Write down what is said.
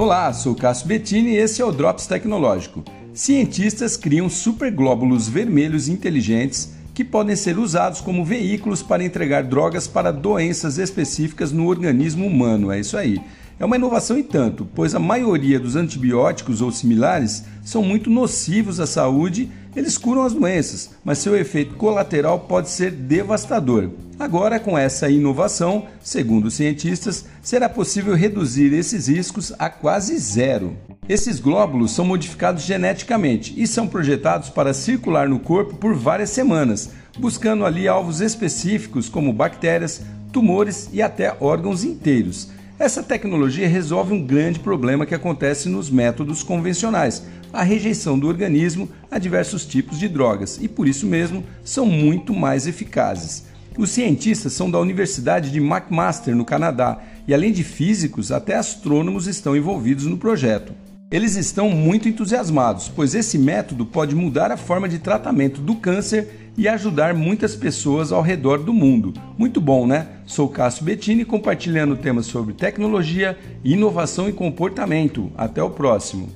Olá, sou Cássio Bettini e esse é o Drops Tecnológico. Cientistas criam superglóbulos vermelhos inteligentes que podem ser usados como veículos para entregar drogas para doenças específicas no organismo humano. É isso aí. É uma inovação e tanto, pois a maioria dos antibióticos ou similares são muito nocivos à saúde, eles curam as doenças, mas seu efeito colateral pode ser devastador. Agora, com essa inovação, segundo os cientistas, será possível reduzir esses riscos a quase zero. Esses glóbulos são modificados geneticamente e são projetados para circular no corpo por várias semanas, buscando ali alvos específicos como bactérias, tumores e até órgãos inteiros. Essa tecnologia resolve um grande problema que acontece nos métodos convencionais, a rejeição do organismo a diversos tipos de drogas, e por isso mesmo são muito mais eficazes. Os cientistas são da Universidade de McMaster, no Canadá, e além de físicos, até astrônomos estão envolvidos no projeto. Eles estão muito entusiasmados, pois esse método pode mudar a forma de tratamento do câncer e ajudar muitas pessoas ao redor do mundo. Muito bom, né? Sou Cássio Bettini compartilhando temas sobre tecnologia, inovação e comportamento. Até o próximo.